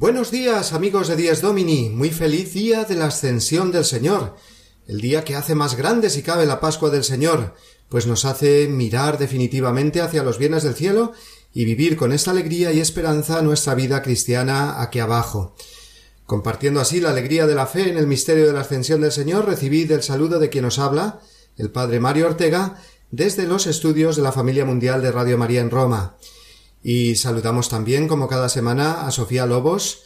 Buenos días, amigos de Dies Domini. Muy feliz día de la ascensión del Señor. El día que hace más grande si cabe la Pascua del Señor, pues nos hace mirar definitivamente hacia los bienes del cielo y vivir con esta alegría y esperanza nuestra vida cristiana aquí abajo. Compartiendo así la alegría de la fe en el misterio de la ascensión del Señor, recibid el saludo de quien os habla, el Padre Mario Ortega, desde los estudios de la familia mundial de Radio María en Roma. Y saludamos también, como cada semana, a Sofía Lobos,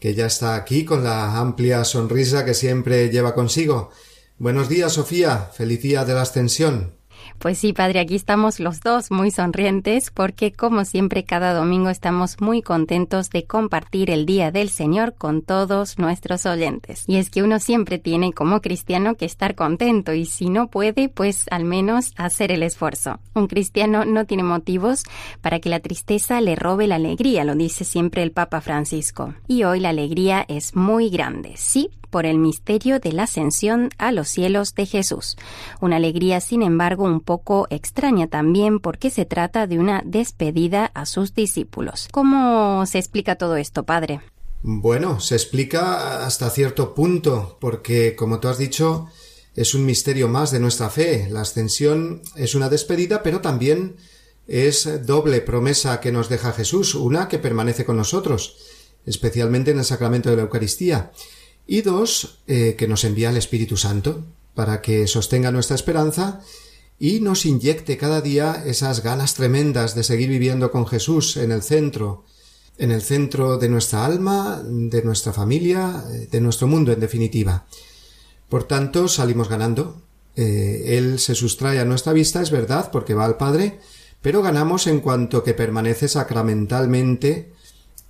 que ya está aquí con la amplia sonrisa que siempre lleva consigo. Buenos días, Sofía. Feliz día de la ascensión. Pues sí, padre, aquí estamos los dos muy sonrientes porque como siempre cada domingo estamos muy contentos de compartir el Día del Señor con todos nuestros oyentes. Y es que uno siempre tiene como cristiano que estar contento y si no puede, pues al menos hacer el esfuerzo. Un cristiano no tiene motivos para que la tristeza le robe la alegría, lo dice siempre el Papa Francisco. Y hoy la alegría es muy grande, sí, por el misterio de la ascensión a los cielos de Jesús. Una alegría, sin embargo, un poco extraña también porque se trata de una despedida a sus discípulos. ¿Cómo se explica todo esto, Padre? Bueno, se explica hasta cierto punto, porque, como tú has dicho, es un misterio más de nuestra fe. La ascensión es una despedida, pero también es doble promesa que nos deja Jesús, una que permanece con nosotros, especialmente en el sacramento de la Eucaristía, y dos, eh, que nos envía el Espíritu Santo para que sostenga nuestra esperanza y nos inyecte cada día esas ganas tremendas de seguir viviendo con Jesús en el centro, en el centro de nuestra alma, de nuestra familia, de nuestro mundo en definitiva. Por tanto, salimos ganando. Eh, él se sustrae a nuestra vista, es verdad, porque va al Padre, pero ganamos en cuanto que permanece sacramentalmente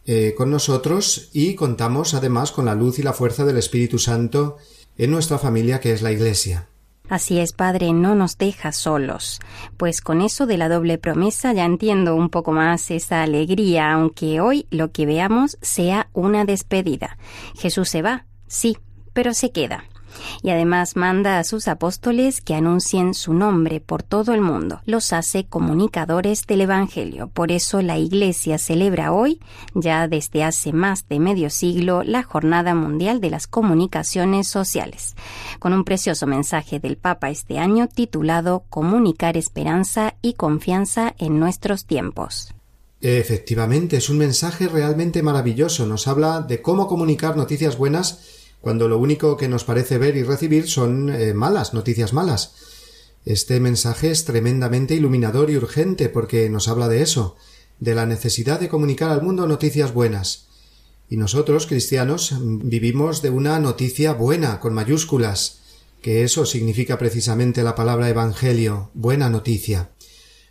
eh, con nosotros y contamos además con la luz y la fuerza del Espíritu Santo en nuestra familia que es la Iglesia. Así es, Padre, no nos deja solos. Pues con eso de la doble promesa ya entiendo un poco más esa alegría, aunque hoy lo que veamos sea una despedida. Jesús se va, sí, pero se queda y además manda a sus apóstoles que anuncien su nombre por todo el mundo. Los hace comunicadores del Evangelio. Por eso la Iglesia celebra hoy, ya desde hace más de medio siglo, la Jornada Mundial de las Comunicaciones Sociales, con un precioso mensaje del Papa este año titulado Comunicar esperanza y confianza en nuestros tiempos. Efectivamente, es un mensaje realmente maravilloso. Nos habla de cómo comunicar noticias buenas cuando lo único que nos parece ver y recibir son eh, malas, noticias malas. Este mensaje es tremendamente iluminador y urgente porque nos habla de eso, de la necesidad de comunicar al mundo noticias buenas. Y nosotros, cristianos, vivimos de una noticia buena, con mayúsculas, que eso significa precisamente la palabra Evangelio, buena noticia.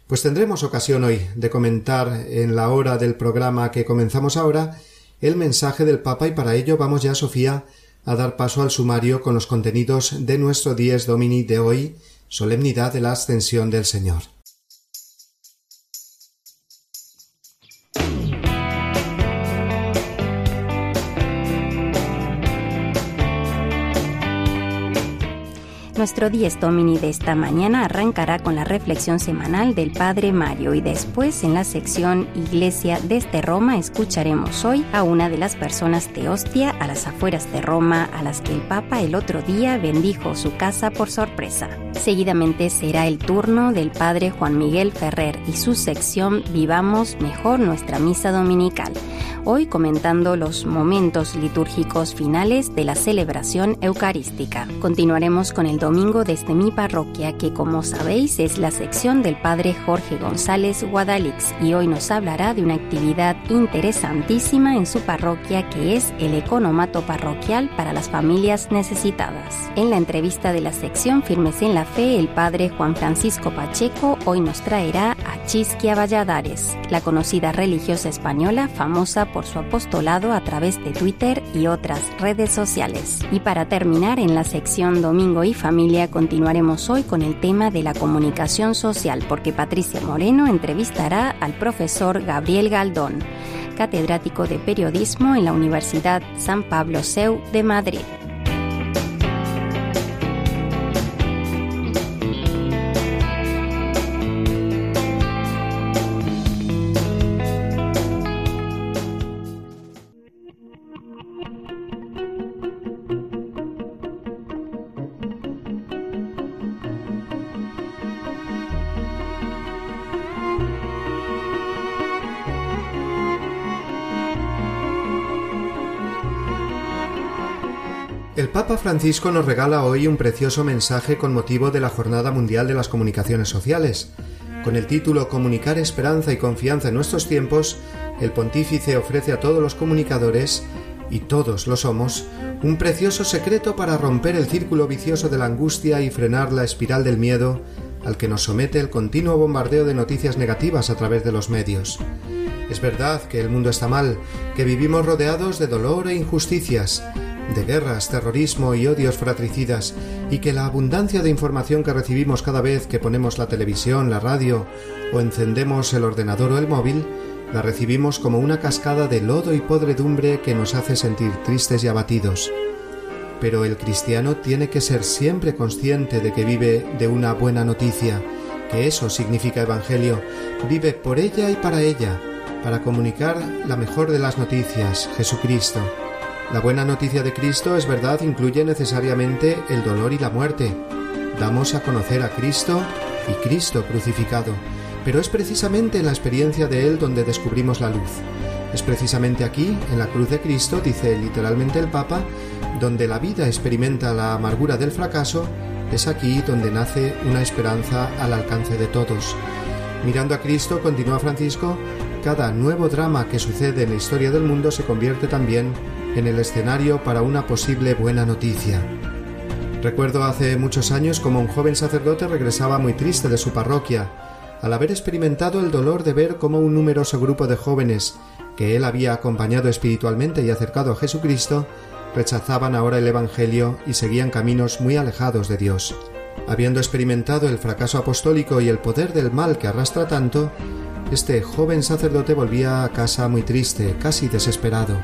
Pues tendremos ocasión hoy de comentar en la hora del programa que comenzamos ahora el mensaje del Papa y para ello vamos ya, Sofía, a dar paso al sumario con los contenidos de nuestro Dies Domini de hoy, solemnidad de la Ascensión del Señor. Nuestro Dies Domini de esta mañana arrancará con la reflexión semanal del Padre Mario y después en la sección Iglesia desde Roma escucharemos hoy a una de las personas de Ostia a las afueras de Roma a las que el Papa el otro día bendijo su casa por sorpresa. Seguidamente será el turno del Padre Juan Miguel Ferrer y su sección Vivamos mejor nuestra misa dominical hoy comentando los momentos litúrgicos finales de la celebración eucarística. Continuaremos con el domingo desde mi parroquia, que como sabéis es la sección del Padre Jorge González Guadalix, y hoy nos hablará de una actividad interesantísima en su parroquia que es el economato parroquial para las familias necesitadas. En la entrevista de la sección Firmes en la Fe, el Padre Juan Francisco Pacheco hoy nos traerá a Chisquia Valladares, la conocida religiosa española famosa por su apostolado a través de Twitter y otras redes sociales. Y para terminar, en la sección Domingo y Familia continuaremos hoy con el tema de la comunicación social, porque Patricia Moreno entrevistará al profesor Gabriel Galdón, catedrático de periodismo en la Universidad San Pablo CEU de Madrid. Papa Francisco nos regala hoy un precioso mensaje con motivo de la Jornada Mundial de las Comunicaciones Sociales. Con el título Comunicar esperanza y confianza en nuestros tiempos, el pontífice ofrece a todos los comunicadores, y todos lo somos, un precioso secreto para romper el círculo vicioso de la angustia y frenar la espiral del miedo al que nos somete el continuo bombardeo de noticias negativas a través de los medios. Es verdad que el mundo está mal, que vivimos rodeados de dolor e injusticias, de guerras, terrorismo y odios fratricidas, y que la abundancia de información que recibimos cada vez que ponemos la televisión, la radio o encendemos el ordenador o el móvil, la recibimos como una cascada de lodo y podredumbre que nos hace sentir tristes y abatidos. Pero el cristiano tiene que ser siempre consciente de que vive de una buena noticia, que eso significa Evangelio, vive por ella y para ella, para comunicar la mejor de las noticias, Jesucristo. La buena noticia de Cristo es verdad incluye necesariamente el dolor y la muerte. Damos a conocer a Cristo y Cristo crucificado, pero es precisamente en la experiencia de Él donde descubrimos la luz. Es precisamente aquí, en la cruz de Cristo, dice literalmente el Papa, donde la vida experimenta la amargura del fracaso, es aquí donde nace una esperanza al alcance de todos. Mirando a Cristo, continúa Francisco, cada nuevo drama que sucede en la historia del mundo se convierte también en el escenario para una posible buena noticia. Recuerdo hace muchos años como un joven sacerdote regresaba muy triste de su parroquia, al haber experimentado el dolor de ver cómo un numeroso grupo de jóvenes que él había acompañado espiritualmente y acercado a Jesucristo rechazaban ahora el Evangelio y seguían caminos muy alejados de Dios. Habiendo experimentado el fracaso apostólico y el poder del mal que arrastra tanto, este joven sacerdote volvía a casa muy triste, casi desesperado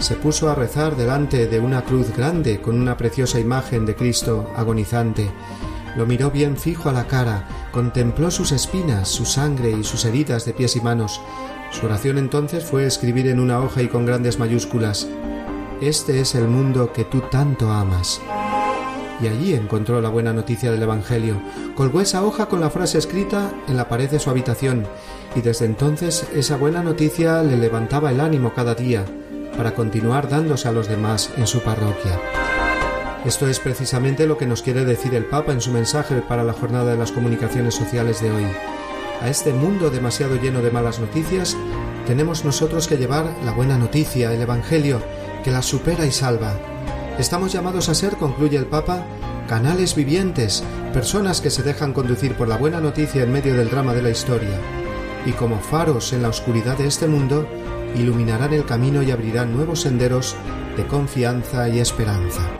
se puso a rezar delante de una cruz grande con una preciosa imagen de Cristo agonizante. Lo miró bien fijo a la cara, contempló sus espinas, su sangre y sus heridas de pies y manos. Su oración entonces fue escribir en una hoja y con grandes mayúsculas Este es el mundo que tú tanto amas. Y allí encontró la buena noticia del Evangelio. Colgó esa hoja con la frase escrita en la pared de su habitación, y desde entonces esa buena noticia le levantaba el ánimo cada día, para continuar dándose a los demás en su parroquia. Esto es precisamente lo que nos quiere decir el Papa en su mensaje para la jornada de las comunicaciones sociales de hoy. A este mundo demasiado lleno de malas noticias, tenemos nosotros que llevar la buena noticia, el Evangelio, que la supera y salva. Estamos llamados a ser, concluye el Papa, canales vivientes, personas que se dejan conducir por la buena noticia en medio del drama de la historia. Y como faros en la oscuridad de este mundo, iluminarán el camino y abrirán nuevos senderos de confianza y esperanza.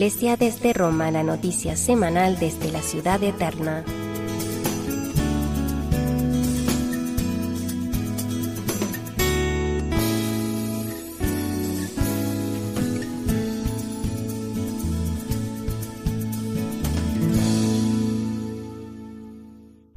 Iglesia desde Roma, la noticia semanal desde la ciudad eterna.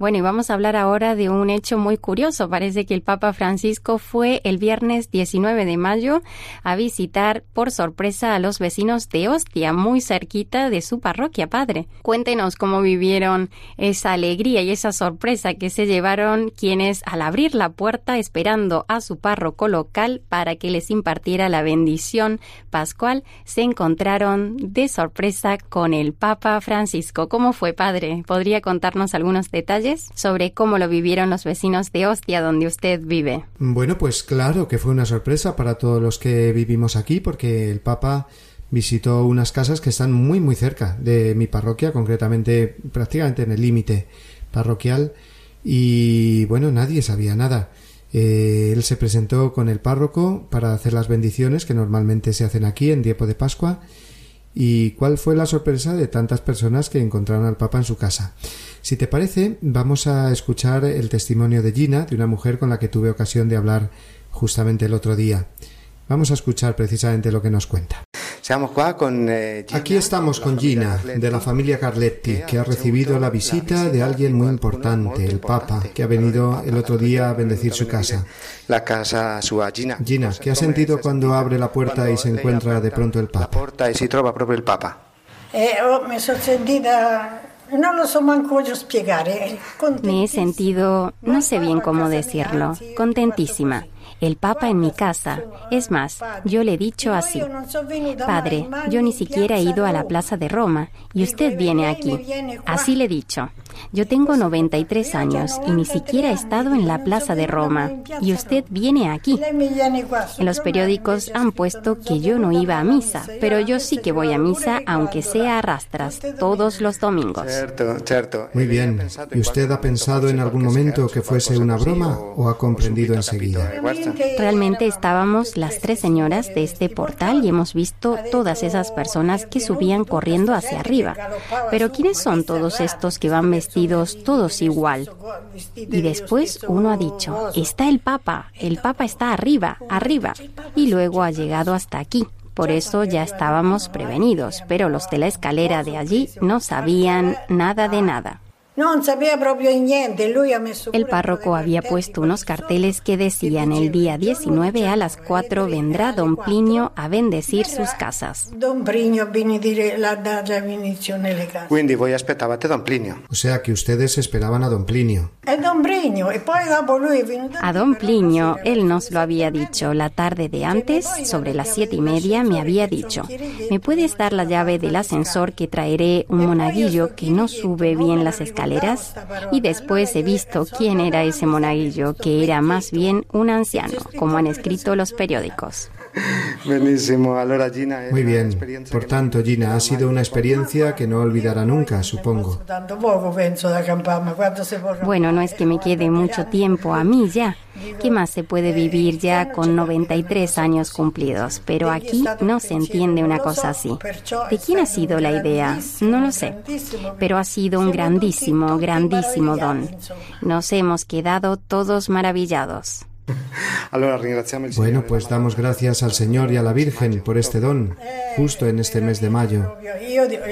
Bueno, y vamos a hablar ahora de un hecho muy curioso. Parece que el Papa Francisco fue el viernes 19 de mayo a visitar por sorpresa a los vecinos de Ostia, muy cerquita de su parroquia, padre. Cuéntenos cómo vivieron esa alegría y esa sorpresa que se llevaron quienes al abrir la puerta esperando a su párroco local para que les impartiera la bendición pascual, se encontraron de sorpresa con el Papa Francisco. ¿Cómo fue, padre? ¿Podría contarnos algunos detalles? Sobre cómo lo vivieron los vecinos de Ostia, donde usted vive. Bueno, pues claro que fue una sorpresa para todos los que vivimos aquí, porque el Papa visitó unas casas que están muy muy cerca de mi parroquia, concretamente prácticamente en el límite parroquial, y bueno, nadie sabía nada. Eh, él se presentó con el párroco para hacer las bendiciones que normalmente se hacen aquí en tiempo de Pascua. ¿Y cuál fue la sorpresa de tantas personas que encontraron al Papa en su casa? Si te parece, vamos a escuchar el testimonio de Gina, de una mujer con la que tuve ocasión de hablar justamente el otro día. Vamos a escuchar precisamente lo que nos cuenta. Eh, Aquí estamos con Gina, de la familia Carletti, que ha recibido la visita de alguien muy importante, el Papa, que ha venido el otro día a bendecir su casa. La casa Gina. Gina, ¿qué ha sentido cuando abre la puerta y se encuentra de pronto el Papa? y se trova proprio el Papa. Eh, oh, me sono sentita no lo so manco yo explicar. Me he sentido, no sé bien cómo decirlo, contentísima el Papa en mi casa. Es más, yo le he dicho así, Padre, yo ni siquiera he ido a la Plaza de Roma y usted viene aquí. Así le he dicho. Yo tengo 93 años y ni siquiera he estado en la Plaza de Roma y usted viene aquí. En los periódicos han puesto que yo no iba a misa, pero yo sí que voy a misa aunque sea a rastras, todos los domingos. Muy bien. ¿Y usted ha pensado en algún momento que fuese una broma o ha comprendido enseguida? Realmente estábamos las tres señoras de este portal y hemos visto todas esas personas que subían corriendo hacia arriba. Pero ¿quiénes son todos estos que van vestidos todos igual? Y después uno ha dicho, está el Papa, el Papa está arriba, arriba. Y luego ha llegado hasta aquí. Por eso ya estábamos prevenidos, pero los de la escalera de allí no sabían nada de nada. El párroco había puesto unos carteles que decían el día 19 a las 4 vendrá Don Plinio a bendecir sus casas. Don Plinio viene a dire la data benedizione le Quindi voi aspettavate Don Plinio. O sea que ustedes esperaban a Don Plinio. E Don Plinio, e poi dopo lui è venuto A Don Plinio, él nos lo había dicho la tarde de antes, sobre las siete y media, me había dicho, ¿me puedes dar la llave del ascensor que traeré un monaguillo que no sube bien las escaleras? Y después he visto quién era ese monaguillo, que era más bien un anciano, como han escrito los periódicos. Muy bien. Por tanto, Gina, ha sido una experiencia que no olvidará nunca, supongo. Bueno, no es que me quede mucho tiempo a mí ya. ¿Qué más se puede vivir ya con 93 años cumplidos? Pero aquí no se entiende una cosa así. ¿De quién ha sido la idea? No lo sé. Pero ha sido un grandísimo, grandísimo don. Nos hemos quedado todos maravillados. Bueno, pues damos gracias al Señor y a la Virgen por este don, justo en este mes de mayo.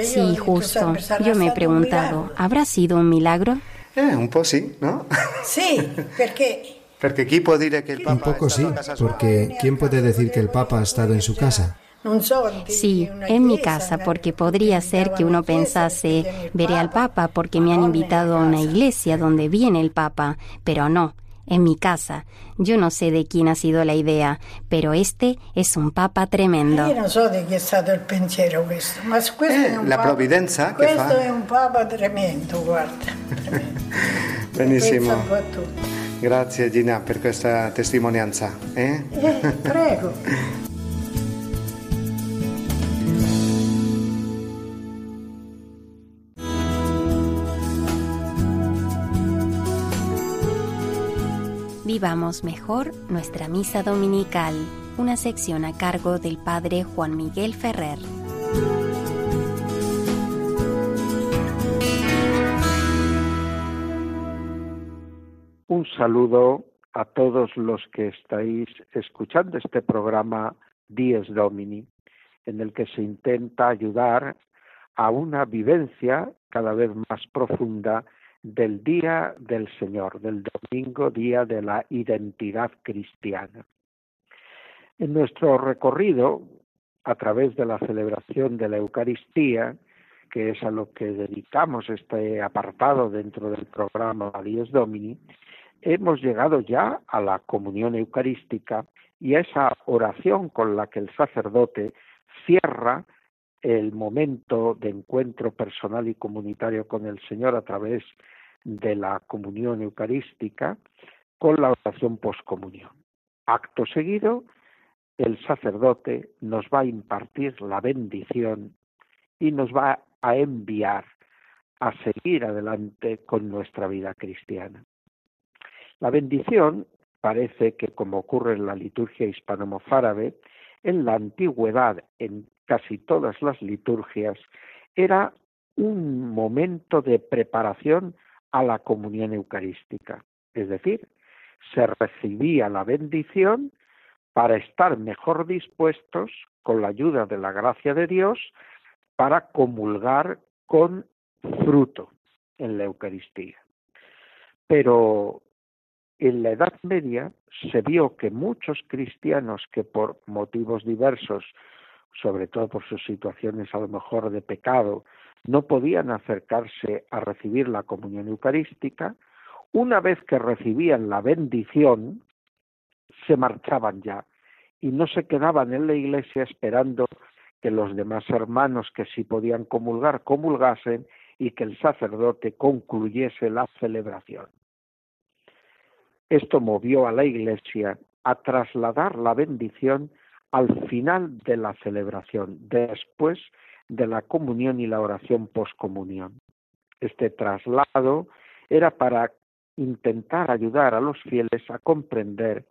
Sí, justo. Yo me he preguntado, ¿habrá sido un milagro? Eh, un poco sí, ¿no? Sí, porque... Porque aquí puede decir que el Papa Un poco sí, porque ¿quién puede decir que el Papa ha estado en su casa? Sí, en mi casa, porque podría ser que uno pensase, veré al Papa porque me han invitado a una iglesia donde viene el Papa, pero no, en mi casa. Yo no sé de quién ha sido la idea, pero este es un papa tremendo. Yo no sé de quién ha sido el pensiero questo, ma questo eh, la papa, providenza che questo fa? è un papa tremendo, guarda. Benissimo. Grazie Gina per questa testimonianza. Eh? Eh, prego. Vivamos mejor nuestra misa dominical, una sección a cargo del Padre Juan Miguel Ferrer. Un saludo a todos los que estáis escuchando este programa Dies Domini, en el que se intenta ayudar a una vivencia cada vez más profunda del día del Señor, del domingo, día de la identidad cristiana. En nuestro recorrido, a través de la celebración de la Eucaristía, que es a lo que dedicamos este apartado dentro del programa Dies Domini, hemos llegado ya a la comunión eucarística y a esa oración con la que el sacerdote cierra el momento de encuentro personal y comunitario con el Señor a través de la comunión eucarística con la oración poscomunión. Acto seguido, el sacerdote nos va a impartir la bendición y nos va a enviar a seguir adelante con nuestra vida cristiana. La bendición parece que, como ocurre en la liturgia hispano-mozárabe, en la antigüedad, en casi todas las liturgias, era un momento de preparación a la comunión eucarística. Es decir, se recibía la bendición para estar mejor dispuestos, con la ayuda de la gracia de Dios, para comulgar con fruto en la Eucaristía. Pero en la Edad Media se vio que muchos cristianos que por motivos diversos, sobre todo por sus situaciones a lo mejor de pecado, no podían acercarse a recibir la comunión eucarística, una vez que recibían la bendición, se marchaban ya y no se quedaban en la iglesia esperando que los demás hermanos que sí podían comulgar comulgasen y que el sacerdote concluyese la celebración. Esto movió a la Iglesia a trasladar la bendición al final de la celebración, después de la comunión y la oración poscomunión. Este traslado era para intentar ayudar a los fieles a comprender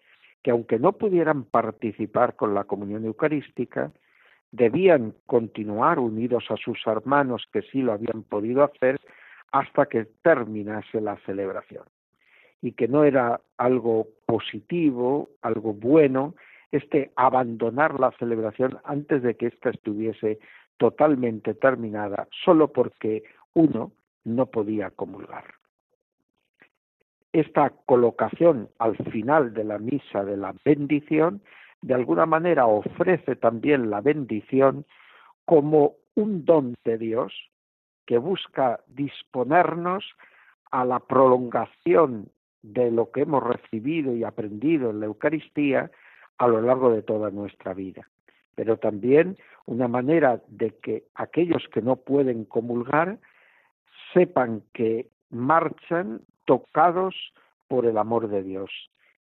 que aunque no pudieran participar con la comunión eucarística, debían continuar unidos a sus hermanos que sí lo habían podido hacer hasta que terminase la celebración y que no era algo positivo, algo bueno, este abandonar la celebración antes de que ésta estuviese totalmente terminada, solo porque uno no podía comulgar. Esta colocación al final de la misa de la bendición, de alguna manera ofrece también la bendición como un don de Dios que busca disponernos a la prolongación de lo que hemos recibido y aprendido en la Eucaristía a lo largo de toda nuestra vida. Pero también una manera de que aquellos que no pueden comulgar sepan que marchan tocados por el amor de Dios,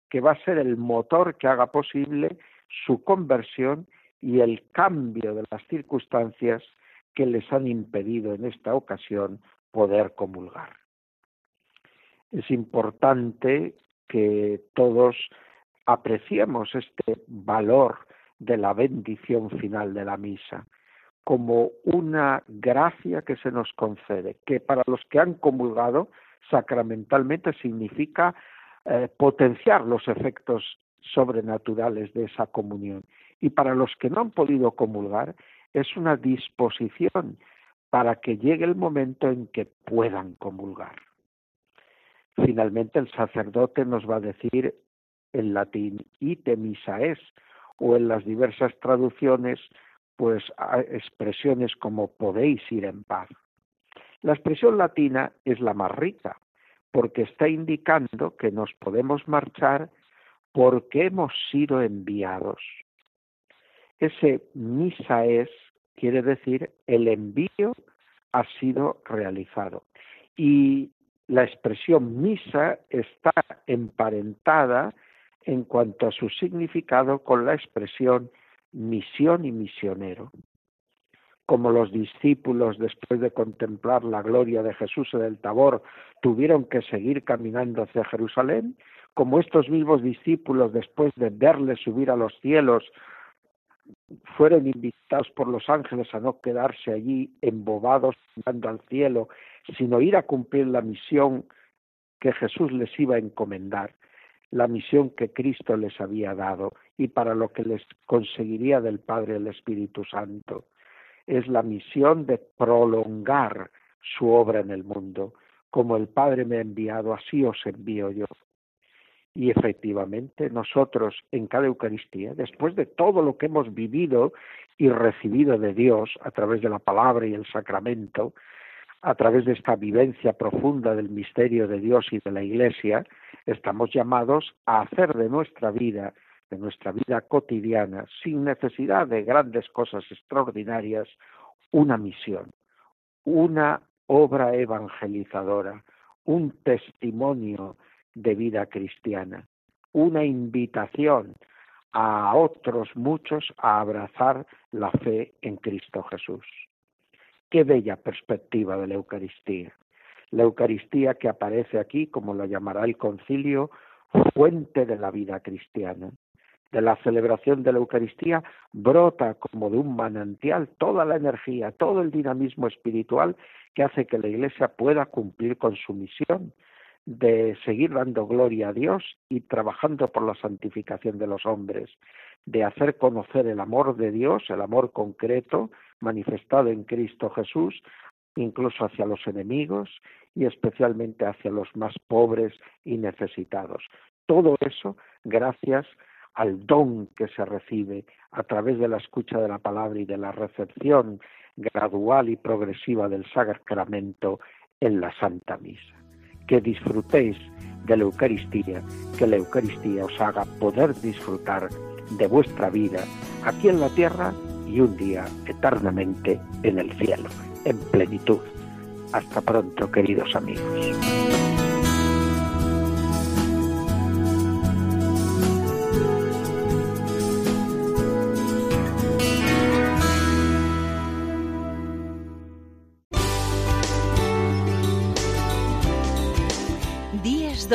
que va a ser el motor que haga posible su conversión y el cambio de las circunstancias que les han impedido en esta ocasión poder comulgar es importante que todos apreciemos este valor de la bendición final de la misa como una gracia que se nos concede, que para los que han comulgado sacramentalmente significa eh, potenciar los efectos sobrenaturales de esa comunión. Y para los que no han podido comulgar es una disposición para que llegue el momento en que puedan comulgar. Finalmente el sacerdote nos va a decir en latín ite misa es o en las diversas traducciones pues expresiones como podéis ir en paz. La expresión latina es la más rica porque está indicando que nos podemos marchar porque hemos sido enviados. Ese misa es quiere decir el envío ha sido realizado. Y la expresión misa está emparentada en cuanto a su significado con la expresión misión y misionero. Como los discípulos, después de contemplar la gloria de Jesús en el Tabor, tuvieron que seguir caminando hacia Jerusalén, como estos mismos discípulos, después de verle subir a los cielos, fueron invitados por los ángeles a no quedarse allí embobados mirando al cielo, sino ir a cumplir la misión que Jesús les iba a encomendar, la misión que Cristo les había dado y para lo que les conseguiría del Padre el Espíritu Santo. Es la misión de prolongar su obra en el mundo, como el Padre me ha enviado, así os envío yo. Y efectivamente nosotros en cada Eucaristía, después de todo lo que hemos vivido y recibido de Dios a través de la palabra y el sacramento, a través de esta vivencia profunda del misterio de Dios y de la Iglesia, estamos llamados a hacer de nuestra vida, de nuestra vida cotidiana, sin necesidad de grandes cosas extraordinarias, una misión, una obra evangelizadora, un testimonio de vida cristiana, una invitación a otros muchos a abrazar la fe en Cristo Jesús. Qué bella perspectiva de la Eucaristía. La Eucaristía que aparece aquí, como la llamará el concilio, fuente de la vida cristiana. De la celebración de la Eucaristía brota como de un manantial toda la energía, todo el dinamismo espiritual que hace que la Iglesia pueda cumplir con su misión de seguir dando gloria a Dios y trabajando por la santificación de los hombres, de hacer conocer el amor de Dios, el amor concreto manifestado en Cristo Jesús, incluso hacia los enemigos y especialmente hacia los más pobres y necesitados. Todo eso gracias al don que se recibe a través de la escucha de la palabra y de la recepción gradual y progresiva del sacramento en la Santa Misa que disfrutéis de la Eucaristía, que la Eucaristía os haga poder disfrutar de vuestra vida aquí en la tierra y un día eternamente en el cielo, en plenitud. Hasta pronto, queridos amigos.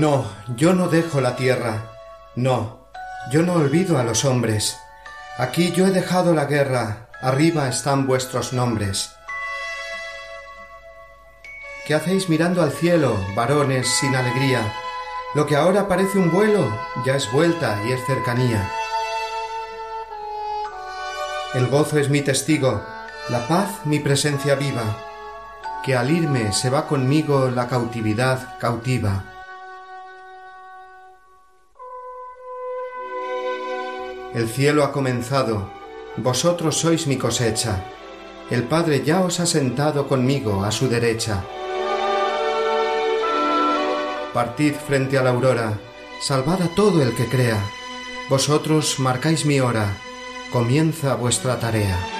No, yo no dejo la tierra. No, yo no olvido a los hombres. Aquí yo he dejado la guerra, arriba están vuestros nombres. ¿Qué hacéis mirando al cielo, varones sin alegría? Lo que ahora parece un vuelo ya es vuelta y es cercanía. El gozo es mi testigo, la paz mi presencia viva, que al irme se va conmigo la cautividad cautiva. El cielo ha comenzado, vosotros sois mi cosecha. El Padre ya os ha sentado conmigo a su derecha. Partid frente a la aurora, salvad a todo el que crea. Vosotros marcáis mi hora, comienza vuestra tarea.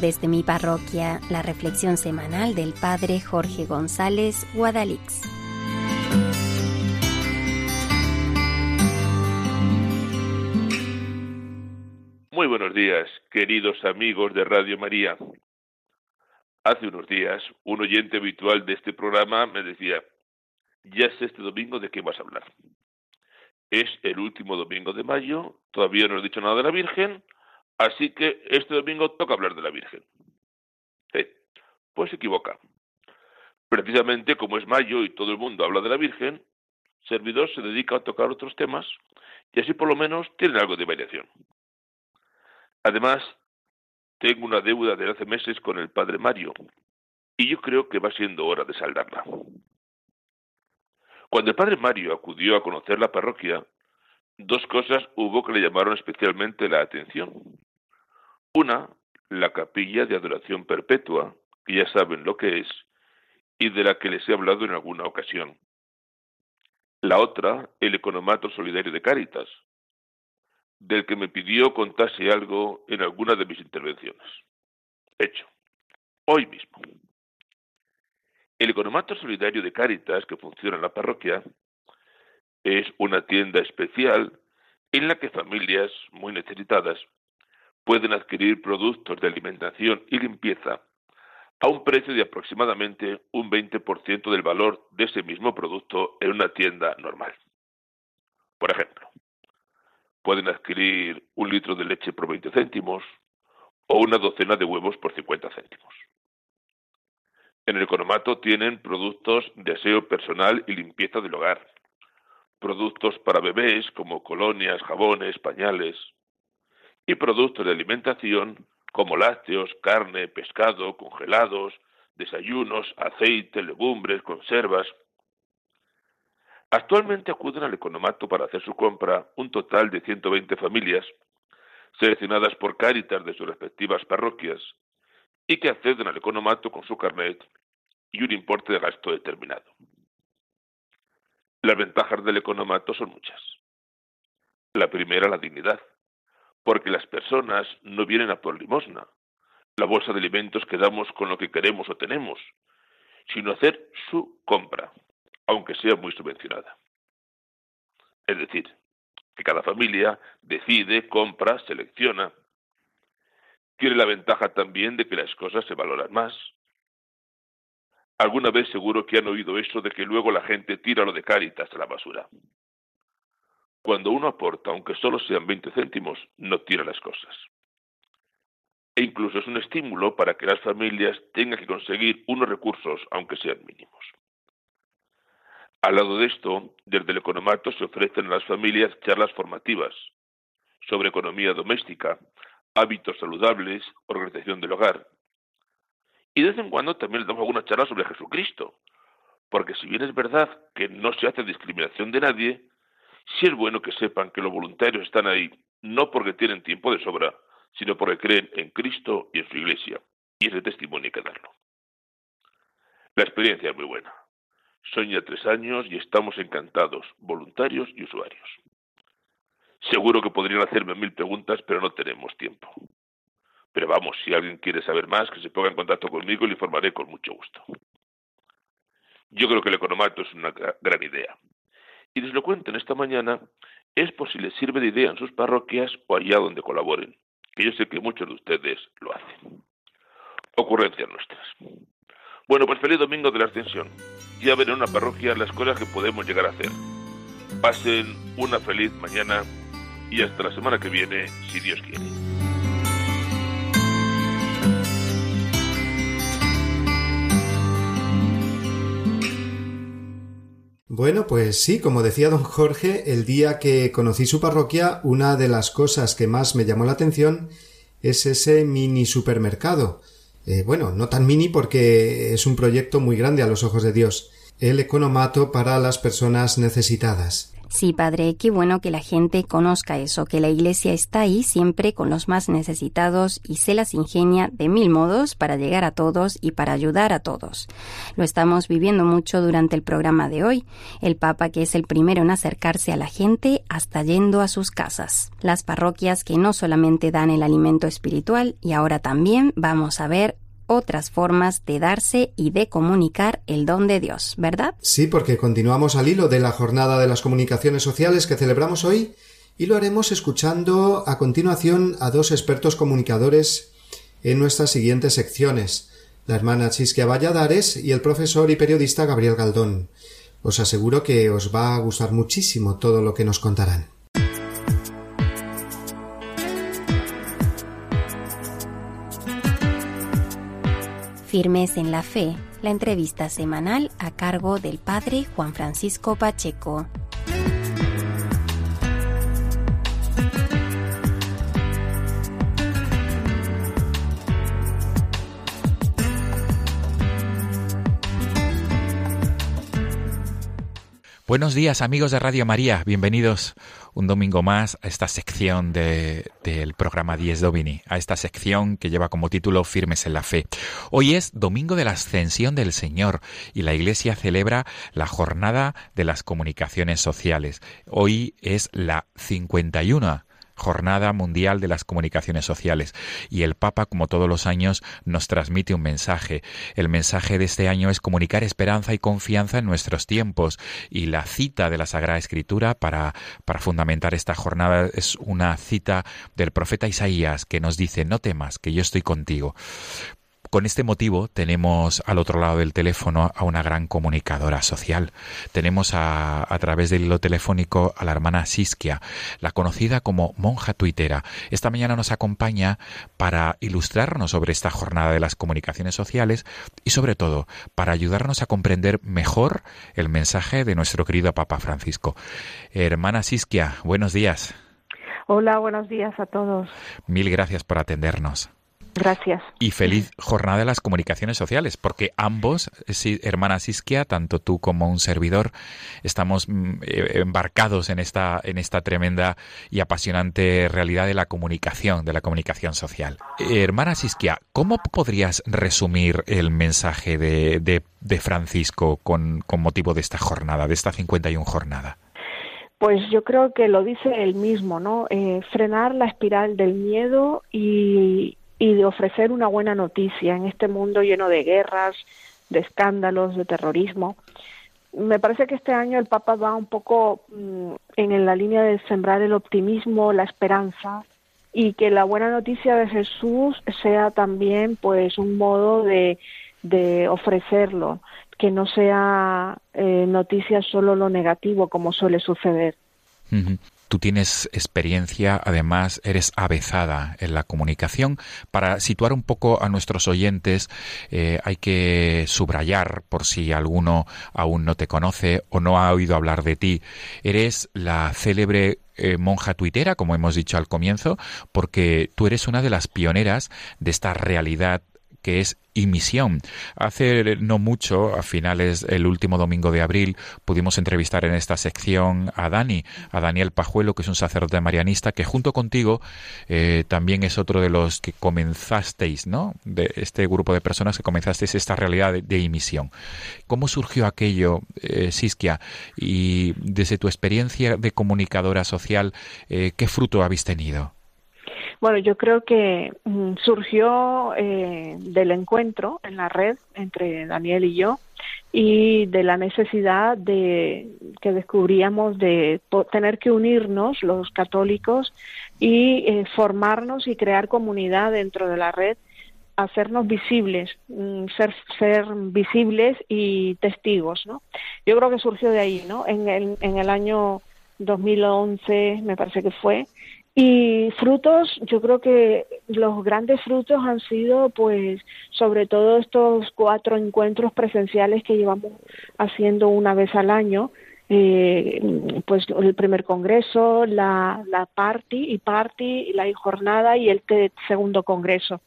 Desde mi parroquia, la reflexión semanal del Padre Jorge González Guadalix. Muy buenos días, queridos amigos de Radio María. Hace unos días, un oyente habitual de este programa me decía, ya sé este domingo de qué vas a hablar. Es el último domingo de mayo, todavía no he dicho nada de la Virgen, Así que este domingo toca hablar de la Virgen. Sí, pues se equivoca. Precisamente como es mayo y todo el mundo habla de la Virgen, servidor se dedica a tocar otros temas y así por lo menos tiene algo de variación. Además, tengo una deuda de hace meses con el padre Mario y yo creo que va siendo hora de saldarla. Cuando el padre Mario acudió a conocer la parroquia, dos cosas hubo que le llamaron especialmente la atención. Una, la capilla de adoración perpetua, que ya saben lo que es, y de la que les he hablado en alguna ocasión. La otra, el economato solidario de Cáritas, del que me pidió contase algo en alguna de mis intervenciones. Hecho. Hoy mismo. El economato solidario de Cáritas que funciona en la parroquia es una tienda especial en la que familias muy necesitadas pueden adquirir productos de alimentación y limpieza a un precio de aproximadamente un 20% del valor de ese mismo producto en una tienda normal. Por ejemplo, pueden adquirir un litro de leche por 20 céntimos o una docena de huevos por 50 céntimos. En el economato tienen productos de aseo personal y limpieza del hogar, productos para bebés como colonias, jabones, pañales, y productos de alimentación como lácteos, carne, pescado, congelados, desayunos, aceite, legumbres, conservas. Actualmente acuden al economato para hacer su compra un total de 120 familias, seleccionadas por Cáritas de sus respectivas parroquias, y que acceden al economato con su carnet y un importe de gasto determinado. Las ventajas del economato son muchas. La primera, la dignidad porque las personas no vienen a por limosna, la bolsa de alimentos que damos con lo que queremos o tenemos, sino hacer su compra, aunque sea muy subvencionada. Es decir, que cada familia decide, compra, selecciona. Tiene la ventaja también de que las cosas se valoran más. Alguna vez seguro que han oído eso de que luego la gente tira lo de Cáritas a la basura. Cuando uno aporta, aunque solo sean 20 céntimos, no tira las cosas. E incluso es un estímulo para que las familias tengan que conseguir unos recursos, aunque sean mínimos. Al lado de esto, desde el economato se ofrecen a las familias charlas formativas sobre economía doméstica, hábitos saludables, organización del hogar. Y de vez en cuando también les damos alguna charla sobre Jesucristo, porque si bien es verdad que no se hace discriminación de nadie, Sí es bueno que sepan que los voluntarios están ahí no porque tienen tiempo de sobra, sino porque creen en Cristo y en su iglesia. Y ese testimonio hay que darlo. La experiencia es muy buena. Son ya tres años y estamos encantados, voluntarios y usuarios. Seguro que podrían hacerme mil preguntas, pero no tenemos tiempo. Pero vamos, si alguien quiere saber más, que se ponga en contacto conmigo y le informaré con mucho gusto. Yo creo que el economato es una gran idea y les lo cuenten esta mañana, es por si les sirve de idea en sus parroquias o allá donde colaboren, que yo sé que muchos de ustedes lo hacen. Ocurrencias nuestras. Bueno, pues feliz domingo de la Ascensión. Ya ven en una parroquia las cosas que podemos llegar a hacer. Pasen una feliz mañana y hasta la semana que viene, si Dios quiere. Bueno, pues sí, como decía don Jorge, el día que conocí su parroquia, una de las cosas que más me llamó la atención es ese mini supermercado. Eh, bueno, no tan mini porque es un proyecto muy grande a los ojos de Dios. El economato para las personas necesitadas. Sí, padre, qué bueno que la gente conozca eso, que la iglesia está ahí siempre con los más necesitados y se las ingenia de mil modos para llegar a todos y para ayudar a todos. Lo estamos viviendo mucho durante el programa de hoy. El Papa que es el primero en acercarse a la gente hasta yendo a sus casas. Las parroquias que no solamente dan el alimento espiritual y ahora también vamos a ver otras formas de darse y de comunicar el don de Dios, ¿verdad? Sí, porque continuamos al hilo de la jornada de las comunicaciones sociales que celebramos hoy y lo haremos escuchando a continuación a dos expertos comunicadores en nuestras siguientes secciones, la hermana Chisquia Valladares y el profesor y periodista Gabriel Galdón. Os aseguro que os va a gustar muchísimo todo lo que nos contarán. Firmes en la Fe, la entrevista semanal a cargo del Padre Juan Francisco Pacheco. Buenos días amigos de Radio María, bienvenidos un domingo más a esta sección de, del programa 10 Domini, a esta sección que lleva como título Firmes en la Fe. Hoy es Domingo de la Ascensión del Señor y la Iglesia celebra la jornada de las comunicaciones sociales. Hoy es la 51 Jornada Mundial de las Comunicaciones Sociales. Y el Papa, como todos los años, nos transmite un mensaje. El mensaje de este año es comunicar esperanza y confianza en nuestros tiempos. Y la cita de la Sagrada Escritura para, para fundamentar esta jornada es una cita del profeta Isaías que nos dice, no temas, que yo estoy contigo. Con este motivo tenemos al otro lado del teléfono a una gran comunicadora social. Tenemos a, a través del hilo telefónico a la hermana Siskia, la conocida como monja tuitera. Esta mañana nos acompaña para ilustrarnos sobre esta jornada de las comunicaciones sociales y sobre todo para ayudarnos a comprender mejor el mensaje de nuestro querido Papa Francisco. Hermana Siskia, buenos días. Hola, buenos días a todos. Mil gracias por atendernos. Gracias. Y feliz jornada de las comunicaciones sociales, porque ambos, hermana Siskia, tanto tú como un servidor, estamos mm, eh, embarcados en esta, en esta tremenda y apasionante realidad de la comunicación, de la comunicación social. hermana Siskia, ¿cómo podrías resumir el mensaje de, de, Francisco con, con motivo de esta jornada, de esta 51 jornada? Pues yo creo que lo dice él mismo, ¿no? Eh, frenar la espiral del miedo y, y de ofrecer una buena noticia en este mundo lleno de guerras, de escándalos, de terrorismo. Me parece que este año el Papa va un poco mm, en la línea de sembrar el optimismo, la esperanza y que la buena noticia de Jesús sea también pues un modo de, de ofrecerlo, que no sea eh, noticia solo lo negativo como suele suceder. Tú tienes experiencia, además eres avezada en la comunicación. Para situar un poco a nuestros oyentes, eh, hay que subrayar, por si alguno aún no te conoce o no ha oído hablar de ti, eres la célebre eh, monja tuitera, como hemos dicho al comienzo, porque tú eres una de las pioneras de esta realidad que es y misión. Hace no mucho, a finales el último domingo de abril, pudimos entrevistar en esta sección a Dani, a Daniel Pajuelo, que es un sacerdote marianista, que junto contigo eh, también es otro de los que comenzasteis, ¿no? De este grupo de personas que comenzasteis esta realidad de, de misión. ¿Cómo surgió aquello, eh, Siskia? Y desde tu experiencia de comunicadora social, eh, ¿qué fruto habéis tenido? Bueno, yo creo que mm, surgió eh, del encuentro en la red entre Daniel y yo y de la necesidad de que descubríamos de tener que unirnos los católicos y eh, formarnos y crear comunidad dentro de la red hacernos visibles, mm, ser, ser visibles y testigos, ¿no? Yo creo que surgió de ahí, ¿no? En el, en el año 2011, me parece que fue, y frutos, yo creo que los grandes frutos han sido, pues, sobre todo estos cuatro encuentros presenciales que llevamos haciendo una vez al año, eh, pues el primer congreso, la, la party y party, la jornada y el segundo congreso.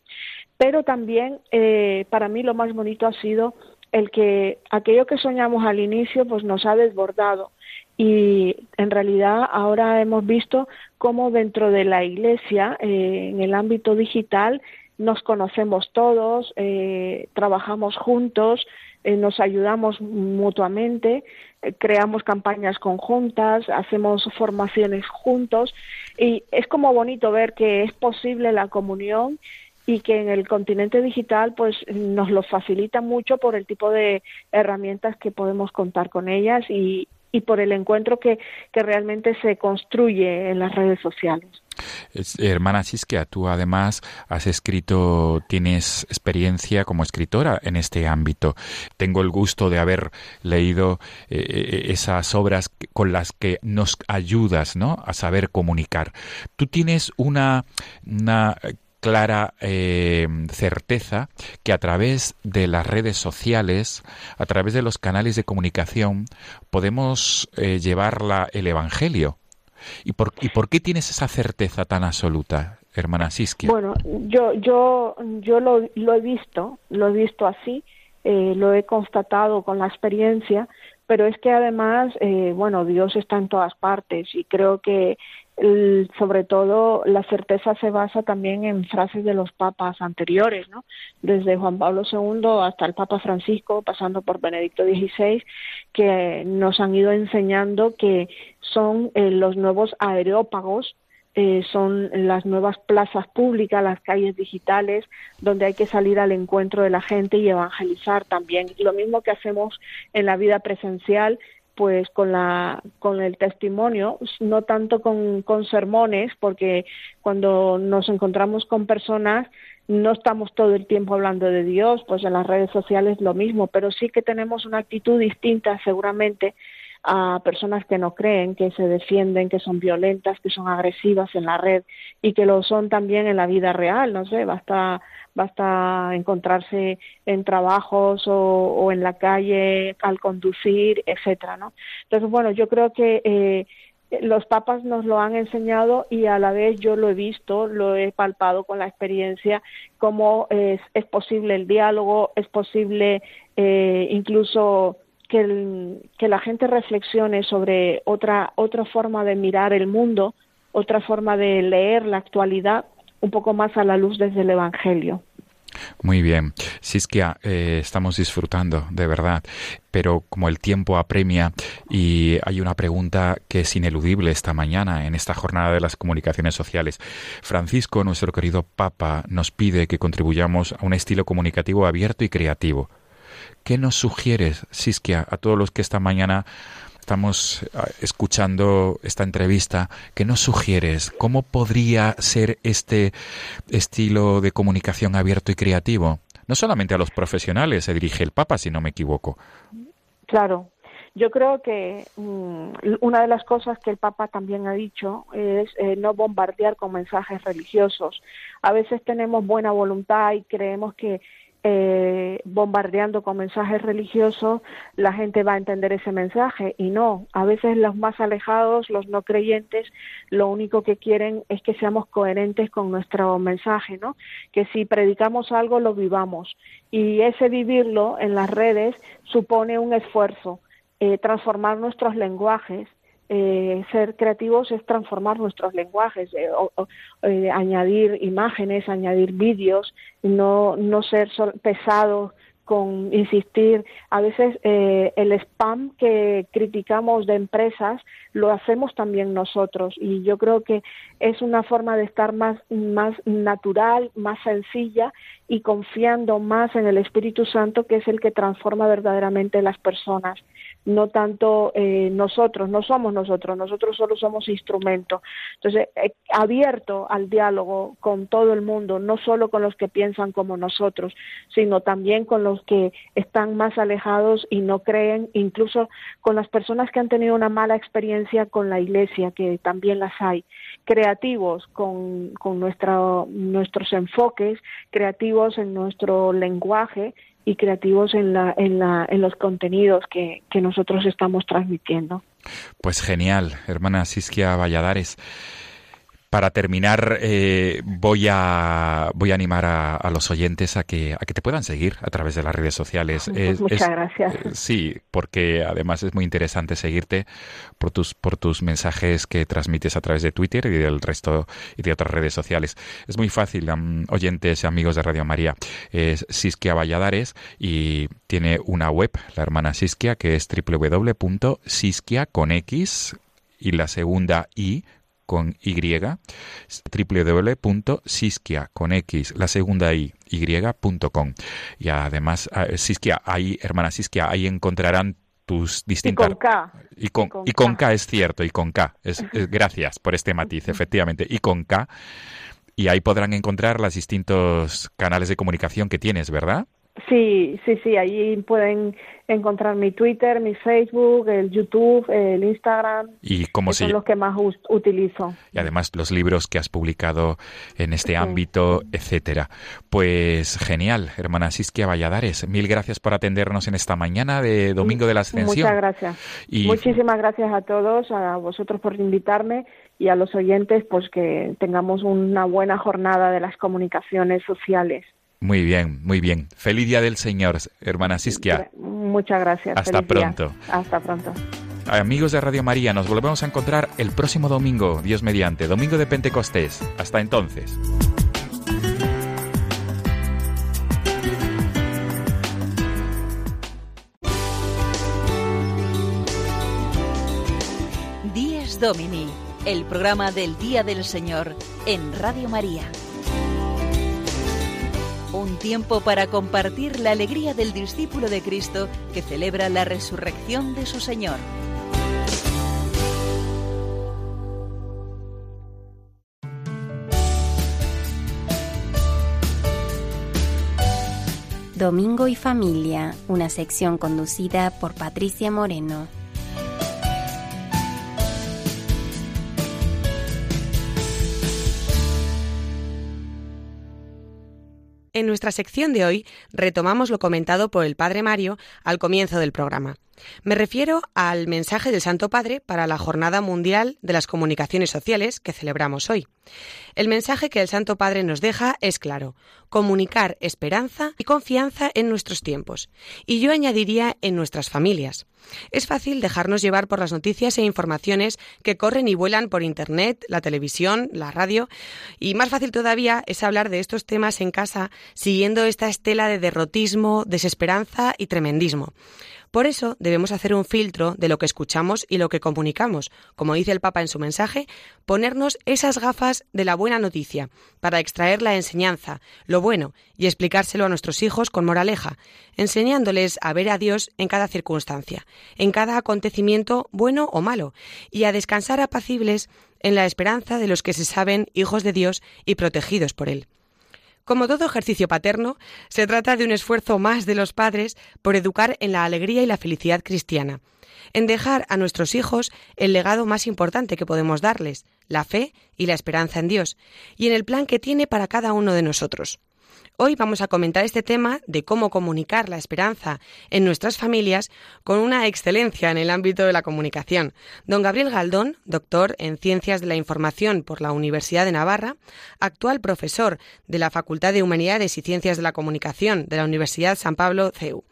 Pero también eh, para mí lo más bonito ha sido el que aquello que soñamos al inicio, pues nos ha desbordado y en realidad ahora hemos visto cómo dentro de la Iglesia, eh, en el ámbito digital, nos conocemos todos, eh, trabajamos juntos, eh, nos ayudamos mutuamente, creamos campañas conjuntas, hacemos formaciones juntos y es como bonito ver que es posible la comunión y que en el continente digital pues nos lo facilita mucho por el tipo de herramientas que podemos contar con ellas y, y por el encuentro que, que realmente se construye en las redes sociales. hermana Siskia, tú además has escrito, tienes experiencia como escritora en este ámbito. Tengo el gusto de haber leído eh, eh, esas obras con las que nos ayudas ¿no? a saber comunicar. Tú tienes una, una clara eh, certeza que a través de las redes sociales, a través de los canales de comunicación, podemos eh, llevar el Evangelio. ¿Y por, ¿Y por qué tienes esa certeza tan absoluta, hermana Siskia? Bueno, yo, yo, yo lo, lo he visto, lo he visto así, eh, lo he constatado con la experiencia, pero es que además, eh, bueno, Dios está en todas partes y creo que sobre todo la certeza se basa también en frases de los papas anteriores, ¿no? Desde Juan Pablo II hasta el Papa Francisco, pasando por Benedicto XVI, que nos han ido enseñando que son eh, los nuevos aerópagos eh, son las nuevas plazas públicas, las calles digitales, donde hay que salir al encuentro de la gente y evangelizar también. Lo mismo que hacemos en la vida presencial, pues con la con el testimonio no tanto con, con sermones porque cuando nos encontramos con personas no estamos todo el tiempo hablando de Dios pues en las redes sociales lo mismo pero sí que tenemos una actitud distinta seguramente a personas que no creen, que se defienden, que son violentas, que son agresivas en la red y que lo son también en la vida real, no sé, basta basta encontrarse en trabajos o, en la calle al conducir, etcétera, ¿no? Entonces, bueno, yo creo que eh, los papas nos lo han enseñado y a la vez yo lo he visto, lo he palpado con la experiencia, cómo es, es posible el diálogo, es posible eh, incluso que, la gente reflexione sobre otra, otra forma de mirar el mundo, otra forma de leer la actualidad, un poco más a la luz desde el Evangelio. Muy bien. Siskia, eh, estamos disfrutando, de verdad. Pero como el tiempo apremia y hay una pregunta que es ineludible esta mañana en esta jornada de las comunicaciones sociales. Francisco, nuestro querido Papa, nos pide que contribuyamos a un estilo comunicativo abierto y creativo. ¿Qué nos sugieres, Siskia, a todos los que esta mañana estamos ah, escuchando esta entrevista? ¿Qué nos sugieres? ¿Cómo podría ser este estilo de comunicación abierto y creativo? No solamente a los profesionales se dirige el Papa, si no me equivoco. Claro, yo creo que mm, una de las cosas que el Papa también ha dicho es eh, no bombardear con mensajes religiosos. A veces tenemos buena voluntad y creemos que eh, bombardeando con mensajes religiosos, la gente va a entender ese mensaje y no. A veces los más alejados, los no creyentes, lo único que quieren es que seamos coherentes con nuestro mensaje, ¿no? Que si predicamos algo, lo vivamos. Y ese vivirlo en las redes supone un esfuerzo, eh, transformar nuestros lenguajes, eh, ser creativos es transformar nuestros lenguajes, eh, eh, añadir imágenes, añadir vídeos, no, no ser pesados con insistir. A veces el spam que criticamos de empresas lo hacemos también nosotros y yo creo que es una forma de estar más, más natural, más sencilla y confiando más en el Espíritu Santo que es el que transforma verdaderamente las personas no tanto eh, nosotros, no somos nosotros, nosotros solo somos instrumento. Entonces, eh, abierto al diálogo con todo el mundo, no solo con los que piensan como nosotros, sino también con los que están más alejados y no creen, incluso con las personas que han tenido una mala experiencia con la iglesia, que también las hay. Creativos con, con nuestros enfoques, creativos en nuestro lenguaje y creativos en, la, en, la, en los contenidos que, que nosotros estamos transmitiendo. Pues genial, hermana Siskia Valladares. Para terminar, eh, voy a voy a animar a, los oyentes a que a que te puedan seguir a través de las redes sociales. Pues muchas gracias. Eh, sí, porque además es muy interesante seguirte por tus por tus mensajes que transmites a través de Twitter y del resto y de otras redes sociales. Es muy fácil, oyentes y amigos de Radio María. Es Siskia Valladares y tiene una web, la hermana Siskia, que es www.siskia con X y la segunda I con Y, www.siskia con X, la segunda I, y.com. Y además, ah, Siskia, ahí, hermana Siskia, ahí encontrarán tus distintas... Y con K. Y con, y con, K. es cierto, y con K. Es, gracias por este matiz, efectivamente. Y con K. Y ahí podrán encontrar los distintos canales de comunicación que tienes, ¿verdad? Sí, sí, sí, ahí pueden encontrar mi Twitter, mi Facebook, el YouTube, el Instagram. Y cómo son los que más utilizo. Y además los libros que has publicado en este ámbito, etcétera. Pues genial, hermana Siskia Valladares. Mil gracias por atendernos en esta mañana de Domingo de la Ascensión. Muchas gracias. Y... Muchísimas gracias a todos, a vosotros por invitarme y a los oyentes, pues que tengamos una buena jornada de las comunicaciones sociales. Muy bien, muy bien. Feliz Día del Señor, hermana Siskia. Muchas gracias. Hasta pronto. Hasta pronto. Amigos de Radio María, nos volvemos a encontrar el próximo domingo, Dios mediante, domingo de Pentecostés. Hasta entonces. Díez Domini, el programa del Día del Señor en Radio María. Un tiempo para compartir la alegría del discípulo de Cristo que celebra la resurrección de su Señor. Domingo y Familia, una sección conducida por Patricia Moreno. En nuestra sección de hoy retomamos lo comentado por el Padre Mario al comienzo del programa. Me refiero al mensaje del Santo Padre para la Jornada Mundial de las Comunicaciones Sociales que celebramos hoy. El mensaje que el Santo Padre nos deja es claro, comunicar esperanza y confianza en nuestros tiempos, y yo añadiría en nuestras familias. Es fácil dejarnos llevar por las noticias e informaciones que corren y vuelan por Internet, la televisión, la radio, y más fácil todavía es hablar de estos temas en casa siguiendo esta estela de derrotismo, desesperanza y tremendismo. Por eso debemos hacer un filtro de lo que escuchamos y lo que comunicamos, como dice el Papa en su mensaje, ponernos esas gafas de la buena noticia para extraer la enseñanza, lo bueno, y explicárselo a nuestros hijos con moraleja, enseñándoles a ver a Dios en cada circunstancia, en cada acontecimiento bueno o malo, y a descansar apacibles en la esperanza de los que se saben hijos de Dios y protegidos por Él. Como todo ejercicio paterno, se trata de un esfuerzo más de los padres por educar en la alegría y la felicidad cristiana, en dejar a nuestros hijos el legado más importante que podemos darles, la fe y la esperanza en Dios, y en el plan que tiene para cada uno de nosotros. Hoy vamos a comentar este tema de cómo comunicar la esperanza en nuestras familias con una excelencia en el ámbito de la comunicación. Don Gabriel Galdón, doctor en Ciencias de la Información por la Universidad de Navarra, actual profesor de la Facultad de Humanidades y Ciencias de la Comunicación de la Universidad San Pablo CEU,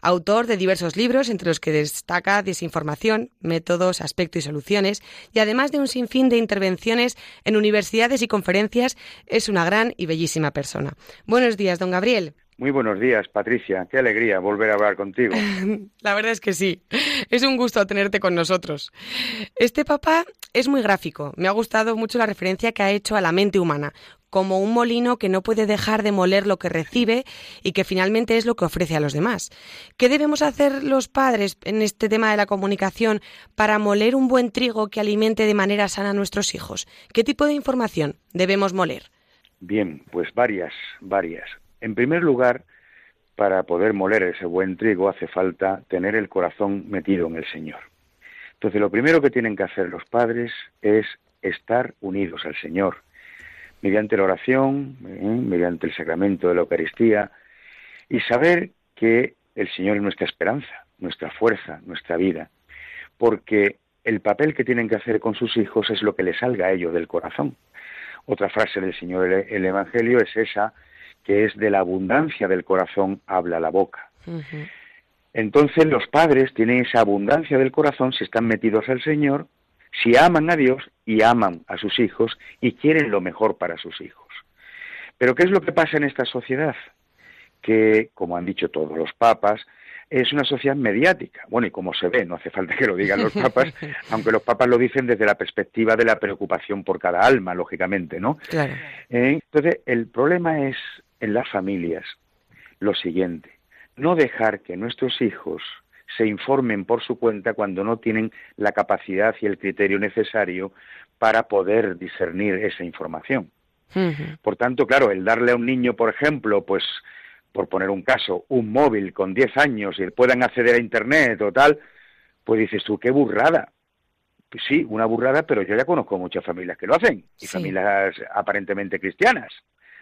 autor de diversos libros entre los que destaca Desinformación, Métodos, Aspectos y Soluciones, y además de un sinfín de intervenciones en universidades y conferencias, es una gran y bellísima persona. Buenos días, don Gabriel. Muy buenos días, Patricia. Qué alegría volver a hablar contigo. La verdad es que sí. Es un gusto tenerte con nosotros. Este papá es muy gráfico. Me ha gustado mucho la referencia que ha hecho a la mente humana, como un molino que no puede dejar de moler lo que recibe y que finalmente es lo que ofrece a los demás. ¿Qué debemos hacer los padres en este tema de la comunicación para moler un buen trigo que alimente de manera sana a nuestros hijos? ¿Qué tipo de información debemos moler? Bien, pues varias, varias. En primer lugar, para poder moler ese buen trigo hace falta tener el corazón metido en el Señor. Entonces, lo primero que tienen que hacer los padres es estar unidos al Señor, mediante la oración, ¿eh? mediante el sacramento de la Eucaristía, y saber que el Señor es nuestra esperanza, nuestra fuerza, nuestra vida, porque el papel que tienen que hacer con sus hijos es lo que les salga a ellos del corazón. Otra frase del Señor el Evangelio es esa, que es de la abundancia del corazón habla la boca. Entonces los padres tienen esa abundancia del corazón si están metidos al Señor, si aman a Dios y aman a sus hijos y quieren lo mejor para sus hijos. Pero ¿qué es lo que pasa en esta sociedad? Que, como han dicho todos los papas, es una sociedad mediática. Bueno, y como se ve, no hace falta que lo digan los papas, aunque los papas lo dicen desde la perspectiva de la preocupación por cada alma, lógicamente, ¿no? Claro. Eh, entonces, el problema es en las familias lo siguiente, no dejar que nuestros hijos se informen por su cuenta cuando no tienen la capacidad y el criterio necesario para poder discernir esa información. Por tanto, claro, el darle a un niño, por ejemplo, pues por poner un caso, un móvil con 10 años y puedan acceder a Internet o tal, pues dices tú, qué burrada. Pues sí, una burrada, pero yo ya conozco muchas familias que lo hacen, y familias aparentemente cristianas.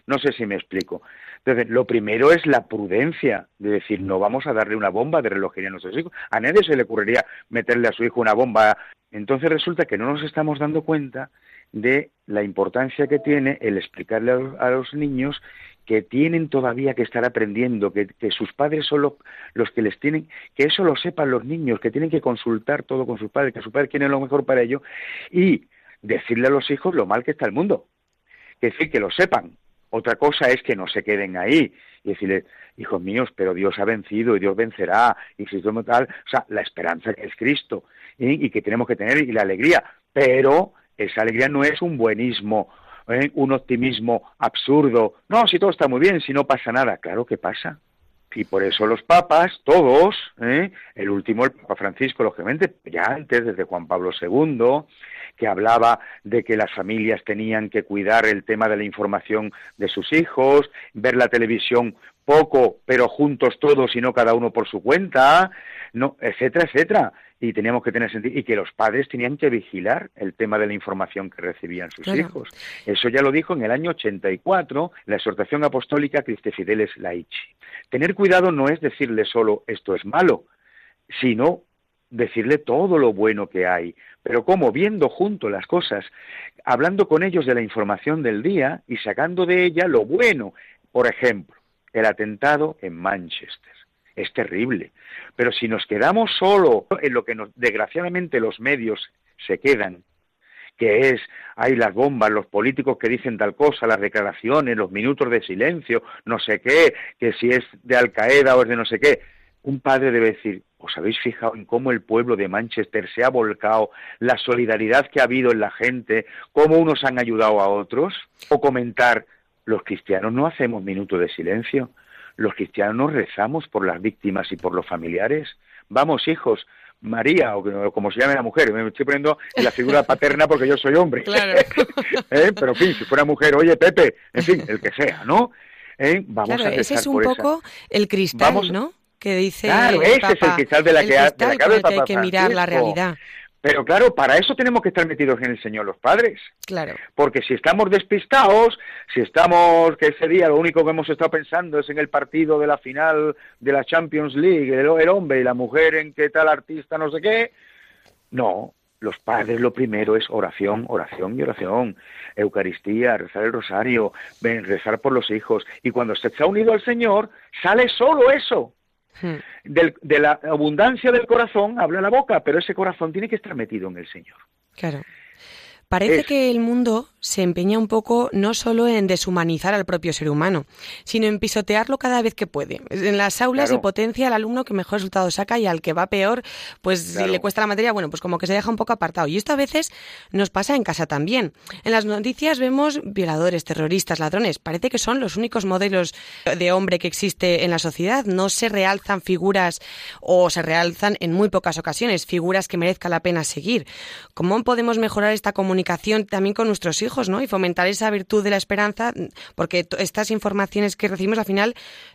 No sé si me explico. Entonces, lo primero es la prudencia de decir, no vamos a darle una bomba de relojería a nuestros hijos. A nadie se le ocurriría meterle a su hijo una bomba. Entonces resulta que no nos estamos dando cuenta de la importancia que tiene el explicarle a los niños que tienen todavía que estar aprendiendo, que, sus padres son los, que les tienen, que eso lo sepan los niños, que tienen que consultar todo con sus padres, que sus padres quieren lo mejor para ellos, y decirle a los hijos lo mal que está el mundo. Es decir, que lo sepan. Otra cosa es que no se queden ahí y decirle, hijos míos, pero Dios ha vencido y Dios vencerá, y si somos tal, o sea, la esperanza que es Cristo, y que tenemos que tener, y la alegría, pero esa alegría no es un buenismo, ¿eh? un optimismo absurdo. No, si todo está muy bien, si no pasa nada. Claro que pasa. Y por eso los papas, todos, ¿eh? el último, el Papa Francisco, lógicamente, ya antes, desde Juan Pablo II, que hablaba de que las familias tenían que cuidar el tema de la información de sus hijos, ver la televisión poco, pero juntos todos y no cada uno por su cuenta, no, etcétera, etcétera y teníamos que tener sentido y que los padres tenían que vigilar el tema de la información que recibían sus hijos. Eso ya lo dijo en el año 84 la exhortación apostólica Christe Fideles Laici. Tener cuidado no es decirle solo esto es malo, sino decirle todo lo bueno que hay, pero como viendo junto las cosas, hablando con ellos de la información del día y sacando de ella lo bueno. Por ejemplo, el atentado en Manchester es terrible. Pero si nos quedamos solo en lo que nos, desgraciadamente los medios se quedan, que es, hay las bombas, los políticos que dicen tal cosa, las declaraciones, los minutos de silencio, no sé qué, que si es de Al Qaeda o es de no sé qué, un padre debe decir, ¿os habéis fijado en cómo el pueblo de Manchester se ha volcado, la solidaridad que ha habido en la gente, cómo unos han ayudado a otros? O comentar, los cristianos no hacemos minutos de silencio, los cristianos rezamos por las víctimas y por los familiares. Vamos, hijos, María, o como se llame la mujer, me estoy poniendo en la figura paterna porque yo soy hombre. Claro. ¿Eh? Pero, en fin, si fuera mujer, oye, Pepe, en fin, el que sea, ¿no? ¿Eh? Vamos claro, a ese es un poco el cristal, ¿no? Que dice claro, ese es el cristal de la que, de la que hay que mirar la realidad. Pero claro, para eso tenemos que estar metidos en el Señor los padres. Claro. Porque si estamos despistados, si estamos, que ese día lo único que hemos estado pensando es en el partido de la final de la Champions League, el, el hombre y la mujer en qué tal artista, no sé qué. No, los padres lo primero es oración, oración y oración, Eucaristía, rezar el rosario, rezar por los hijos. Y cuando se está unido al Señor, sale solo eso. Hmm. de la abundancia del corazón habla la boca, pero ese corazón tiene que estar metido en el Señor. Claro. Parece que el mundo se empeña un poco no solo en deshumanizar al propio ser humano, sino en pisotearlo cada vez que puede. En las aulas se potencia al alumno que mejor resultado saca y al que va peor, pues si le cuesta la materia, bueno, pues como que se deja un poco apartado. Y esto a veces nos pasa en casa también. En las noticias vemos violadores, terroristas, ladrones. Parece que son los únicos modelos de hombre que existe en la sociedad. No se realzan figuras o se realzan en muy pocas ocasiones figuras que merezca la pena seguir. ¿Cómo podemos mejorar esta comunicación? Comunicación también con nuestros hijos, ¿no? Y fomentar esa virtud de la esperanza, porque estas informaciones que recibimos al final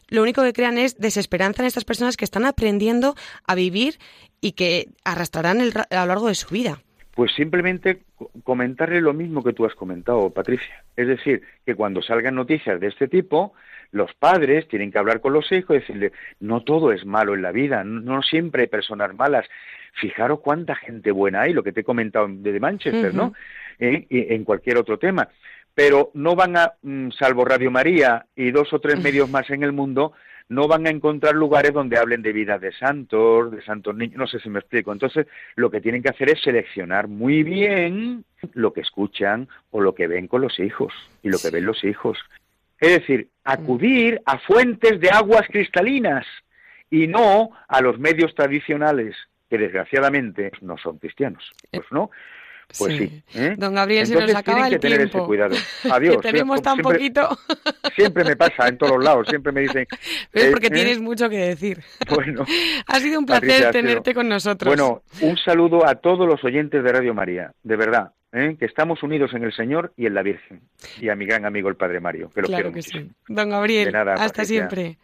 lo único que crean es desesperanza en estas personas que están aprendiendo a vivir y que arrastrarán a lo largo de su vida. Pues simplemente comentarle lo mismo que tú has comentado, Patricia. Es decir, que cuando salgan noticias de este tipo, los padres tienen que hablar con los hijos y decirle, no todo es malo en la vida, no siempre hay personas malas. Fijaros cuánta gente buena hay, lo que te he comentado de Manchester, ¿no? Eh, en cualquier otro tema. Pero no van a, mm, salvo Radio María y dos o tres medios más en el mundo, no van a encontrar lugares donde hablen de vida de santos, de santos niños, no sé si me explico. Entonces, lo que tienen que hacer es seleccionar muy bien lo que escuchan o lo que ven con los hijos y lo que ven los hijos. Es decir, acudir a fuentes de aguas cristalinas y no a los medios tradicionales que desgraciadamente no son cristianos, pues no. Pues sí. ¿eh? Don Gabriel, se nos acaba el tener tiempo. Ese cuidado. Adiós. que tenemos tan poquito. siempre me pasa en todos lados, siempre me dicen. Es porque ¿eh? tienes mucho que decir. Bueno. ha sido un placer tenerte con nosotros. Bueno, un saludo a todos los oyentes de Radio María, de verdad. ¿eh? que estamos unidos en el Señor y en la Virgen. Y a mi gran amigo el Padre Mario, que lo quiero que muchísimo. Sí. Don Gabriel, hasta siempre.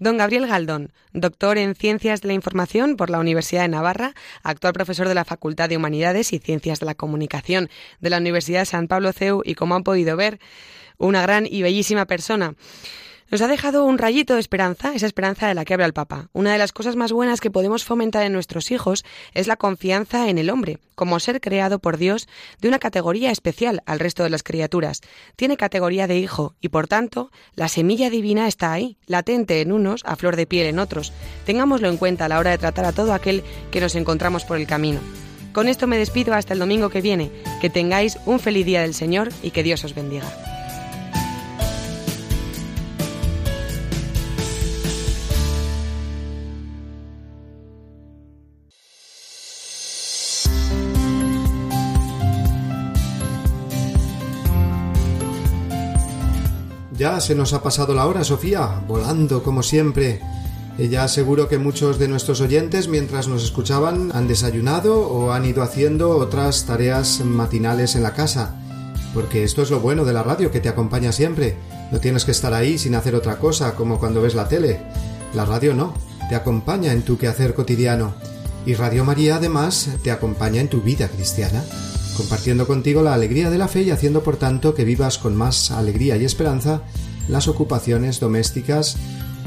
Don Gabriel Galdón, doctor en Ciencias de la Información por la Universidad de Navarra, actual profesor de la Facultad de Humanidades y Ciencias de la Comunicación de la Universidad de San Pablo CEU y como han podido ver, una gran y bellísima persona. Nos ha dejado un rayito de esperanza, esa esperanza de la que habla el Papa. Una de las cosas más buenas que podemos fomentar en nuestros hijos es la confianza en el hombre, como ser creado por Dios de una categoría especial al resto de las criaturas. Tiene categoría de hijo y, por tanto, la semilla divina está ahí, latente en unos, a flor de piel en otros. Tengámoslo en cuenta a la hora de tratar a todo aquel que nos encontramos por el camino. Con esto me despido hasta el domingo que viene. Que tengáis un feliz día del Señor y que Dios os bendiga. Ya se nos ha pasado la hora, Sofía, volando como siempre. Ya seguro que muchos de nuestros oyentes, mientras nos escuchaban, han desayunado o han ido haciendo otras tareas matinales en la casa. Porque esto es lo bueno de la radio, que te acompaña siempre. No tienes que estar ahí sin hacer otra cosa, como cuando ves la tele. La radio no, te acompaña en tu quehacer cotidiano. Y Radio María además te acompaña en tu vida cristiana compartiendo contigo la alegría de la fe y haciendo por tanto que vivas con más alegría y esperanza las ocupaciones domésticas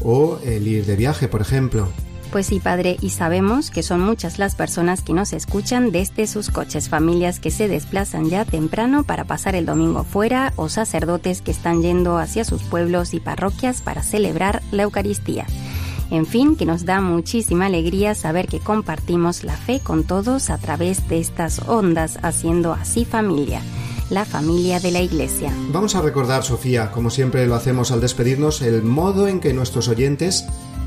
o el ir de viaje, por ejemplo. Pues sí, padre, y sabemos que son muchas las personas que nos escuchan desde sus coches, familias que se desplazan ya temprano para pasar el domingo fuera o sacerdotes que están yendo hacia sus pueblos y parroquias para celebrar la Eucaristía. En fin, que nos da muchísima alegría saber que compartimos la fe con todos a través de estas ondas, haciendo así familia la familia de la Iglesia. Vamos a recordar, Sofía, como siempre lo hacemos al despedirnos, el modo en que nuestros oyentes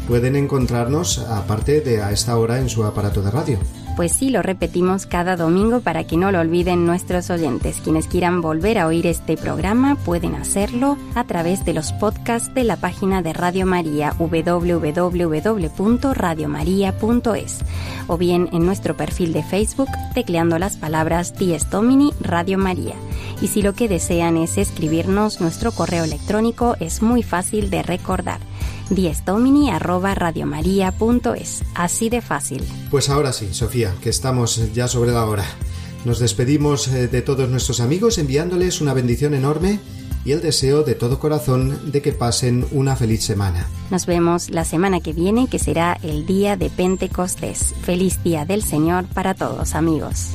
pueden encontrarnos aparte de a esta hora en su aparato de radio pues sí lo repetimos cada domingo para que no lo olviden nuestros oyentes. Quienes quieran volver a oír este programa pueden hacerlo a través de los podcasts de la página de Radio María www.radiomaria.es o bien en nuestro perfil de Facebook tecleando las palabras Dies Domini Radio María. Y si lo que desean es escribirnos, nuestro correo electrónico es muy fácil de recordar diestomini@radiomaria.es. Así de fácil. Pues ahora sí, Sofía, que estamos ya sobre la hora. Nos despedimos eh, de todos nuestros amigos enviándoles una bendición enorme y el deseo de todo corazón de que pasen una feliz semana. Nos vemos la semana que viene, que será el día de Pentecostés. Feliz día del Señor para todos, amigos.